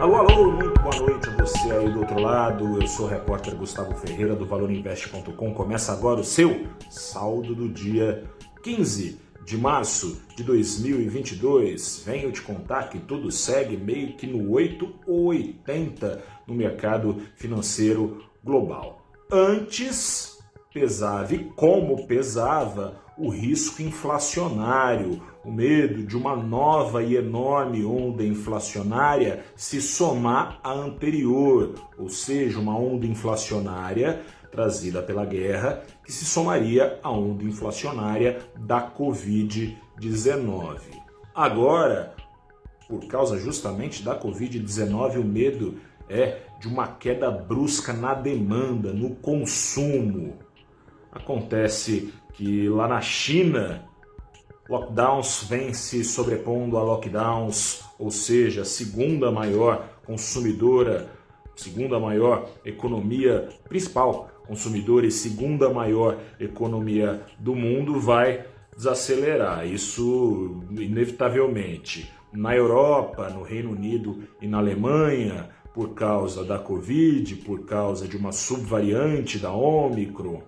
Alô, alô, muito boa noite a você aí do outro lado. Eu sou o repórter Gustavo Ferreira do ValorInvest.com. Começa agora o seu saldo do dia 15 de março de 2022. Venho te contar que tudo segue meio que no 8 ou 80 no mercado financeiro global. Antes pesava e como pesava o risco inflacionário, o medo de uma nova e enorme onda inflacionária se somar à anterior, ou seja, uma onda inflacionária trazida pela guerra que se somaria à onda inflacionária da Covid-19. Agora, por causa justamente da Covid-19, o medo é de uma queda brusca na demanda, no consumo. Acontece que lá na China, lockdowns vêm se sobrepondo a lockdowns, ou seja, segunda maior consumidora, segunda maior economia principal consumidora e segunda maior economia do mundo vai desacelerar. Isso inevitavelmente. Na Europa, no Reino Unido e na Alemanha, por causa da Covid, por causa de uma subvariante da Omicron,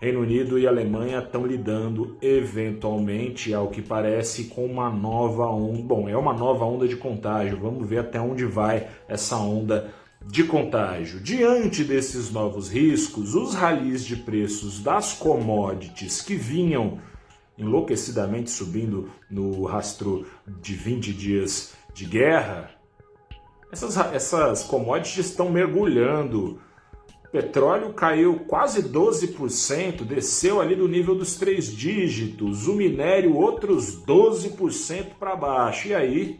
Reino Unido e Alemanha estão lidando eventualmente, ao que parece, com uma nova onda. Bom, é uma nova onda de contágio. Vamos ver até onde vai essa onda de contágio. Diante desses novos riscos, os ralis de preços das commodities que vinham enlouquecidamente subindo no rastro de 20 dias de guerra, essas, essas commodities estão mergulhando Petróleo caiu quase 12%, desceu ali do nível dos três dígitos. O minério, outros 12% para baixo. E aí,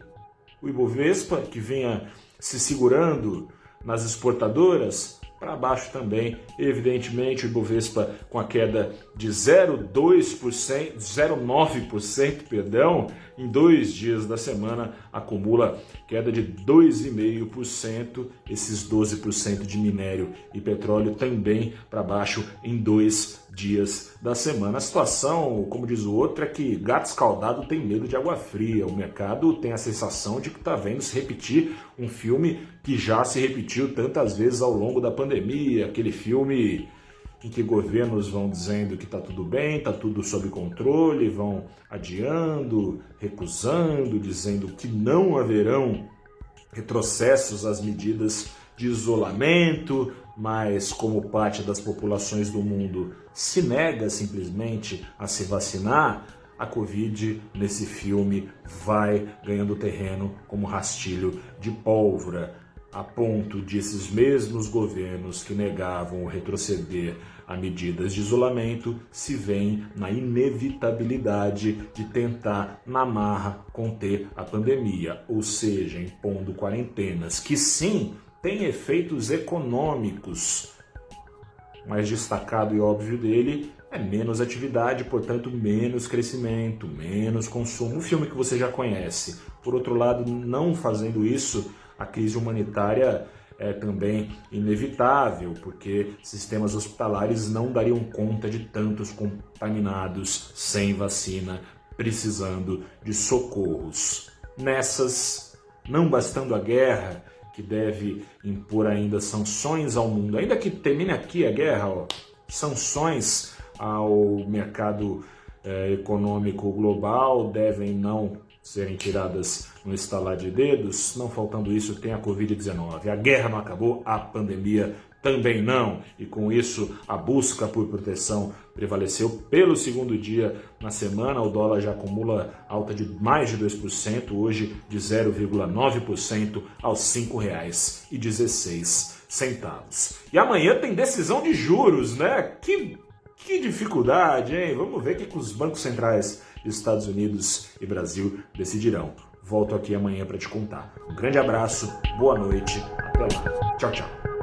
o Ibovespa, que vinha se segurando nas exportadoras, para baixo também. Evidentemente, o Ibovespa com a queda de 0,2%, 0,9%, perdão, em dois dias da semana acumula queda de 2,5%, esses 12% de minério e petróleo também para baixo em dois dias da semana. A situação, como diz o outro, é que gato escaldado tem medo de água fria. O mercado tem a sensação de que está vendo se repetir um filme que já se repetiu tantas vezes ao longo da pandemia, aquele filme em que governos vão dizendo que está tudo bem, está tudo sob controle, vão adiando, recusando, dizendo que não haverão retrocessos às medidas de isolamento, mas como parte das populações do mundo se nega simplesmente a se vacinar, a Covid nesse filme vai ganhando terreno como rastilho de pólvora, a ponto de esses mesmos governos que negavam retroceder a medidas de isolamento se veem na inevitabilidade de tentar, na marra, conter a pandemia, ou seja, impondo quarentenas que sim têm efeitos econômicos. Mais destacado e óbvio dele é menos atividade, portanto, menos crescimento, menos consumo. Um filme que você já conhece. Por outro lado, não fazendo isso, a crise humanitária é também inevitável, porque sistemas hospitalares não dariam conta de tantos contaminados sem vacina, precisando de socorros. Nessas, não bastando a guerra, que deve impor ainda sanções ao mundo, ainda que termine aqui a guerra, ó, sanções ao mercado é, econômico global devem não serem tiradas no estalar de dedos. Não faltando isso, tem a Covid-19. A guerra não acabou, a pandemia também não. E com isso, a busca por proteção prevaleceu pelo segundo dia na semana. O dólar já acumula alta de mais de 2%, hoje de 0,9% aos R$ 5,16. E amanhã tem decisão de juros, né? Que, que dificuldade, hein? Vamos ver o que os bancos centrais Estados Unidos e Brasil decidirão. Volto aqui amanhã para te contar. Um grande abraço, boa noite, até lá. Tchau, tchau.